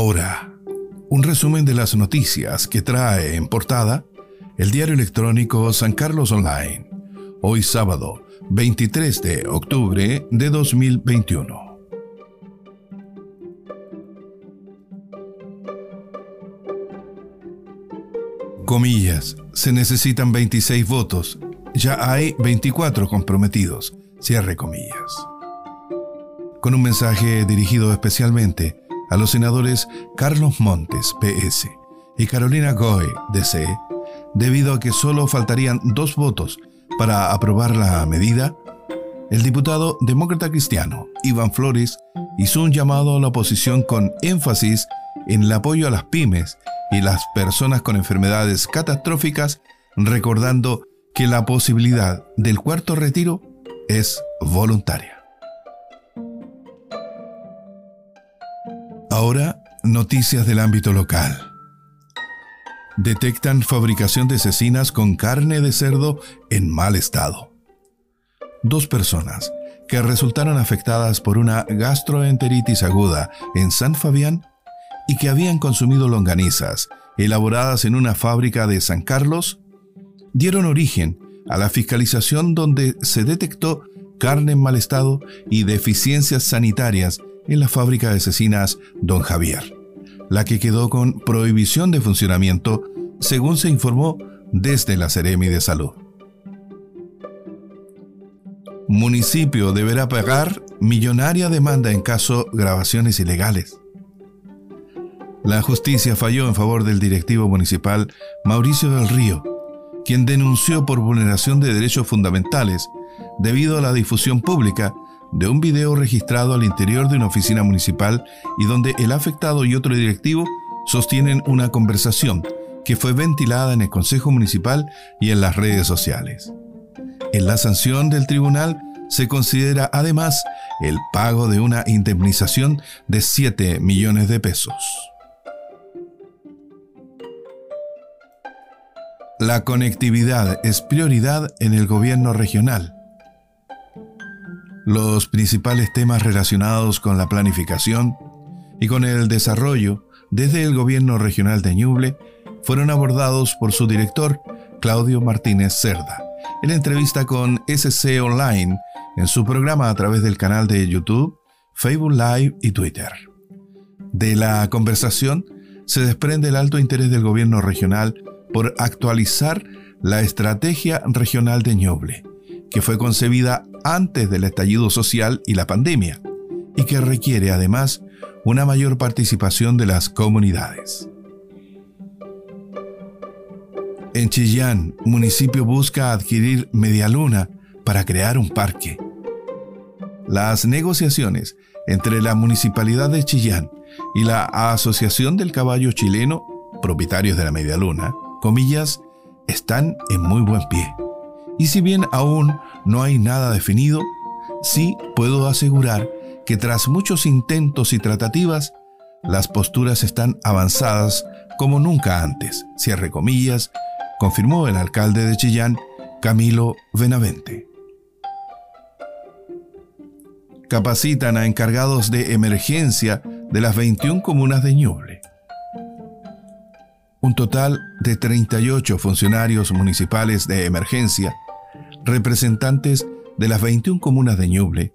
Ahora, un resumen de las noticias que trae en portada el diario electrónico San Carlos Online, hoy sábado 23 de octubre de 2021. Comillas, se necesitan 26 votos, ya hay 24 comprometidos, cierre comillas. Con un mensaje dirigido especialmente a los senadores Carlos Montes, PS, y Carolina Goy, DC, debido a que solo faltarían dos votos para aprobar la medida, el diputado demócrata cristiano Iván Flores hizo un llamado a la oposición con énfasis en el apoyo a las pymes y las personas con enfermedades catastróficas, recordando que la posibilidad del cuarto retiro es voluntaria. Ahora, noticias del ámbito local. Detectan fabricación de cecinas con carne de cerdo en mal estado. Dos personas que resultaron afectadas por una gastroenteritis aguda en San Fabián y que habían consumido longanizas elaboradas en una fábrica de San Carlos, dieron origen a la fiscalización donde se detectó carne en mal estado y deficiencias sanitarias en la fábrica de cecinas Don Javier, la que quedó con prohibición de funcionamiento, según se informó desde la Seremi de Salud. Municipio deberá pagar millonaria demanda en caso grabaciones ilegales. La justicia falló en favor del directivo municipal Mauricio del Río, quien denunció por vulneración de derechos fundamentales debido a la difusión pública de un video registrado al interior de una oficina municipal y donde el afectado y otro directivo sostienen una conversación que fue ventilada en el Consejo Municipal y en las redes sociales. En la sanción del tribunal se considera además el pago de una indemnización de 7 millones de pesos. La conectividad es prioridad en el gobierno regional los principales temas relacionados con la planificación y con el desarrollo desde el gobierno regional de Ñuble fueron abordados por su director, Claudio Martínez Cerda, en entrevista con SC Online en su programa a través del canal de YouTube, Facebook Live y Twitter. De la conversación se desprende el alto interés del gobierno regional por actualizar la estrategia regional de Ñuble, que fue concebida antes del estallido social y la pandemia, y que requiere además una mayor participación de las comunidades. En Chillán, municipio busca adquirir media luna para crear un parque. Las negociaciones entre la Municipalidad de Chillán y la Asociación del Caballo Chileno, propietarios de la media luna, comillas, están en muy buen pie. Y si bien aún no hay nada definido, sí puedo asegurar que tras muchos intentos y tratativas, las posturas están avanzadas como nunca antes, cierre comillas, confirmó el alcalde de Chillán, Camilo Benavente. Capacitan a encargados de emergencia de las 21 comunas de Ñuble. Un total de 38 funcionarios municipales de emergencia representantes de las 21 comunas de Ñuble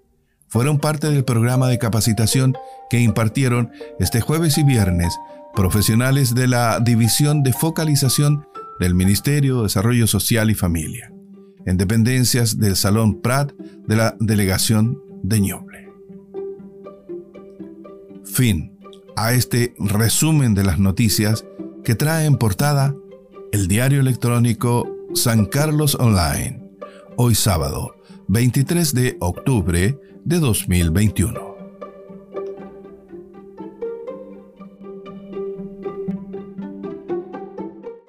fueron parte del programa de capacitación que impartieron este jueves y viernes profesionales de la División de Focalización del Ministerio de Desarrollo Social y Familia, en dependencias del Salón Prat de la Delegación de Ñuble. Fin a este resumen de las noticias que trae en portada el diario electrónico San Carlos Online hoy sábado, 23 de octubre de 2021.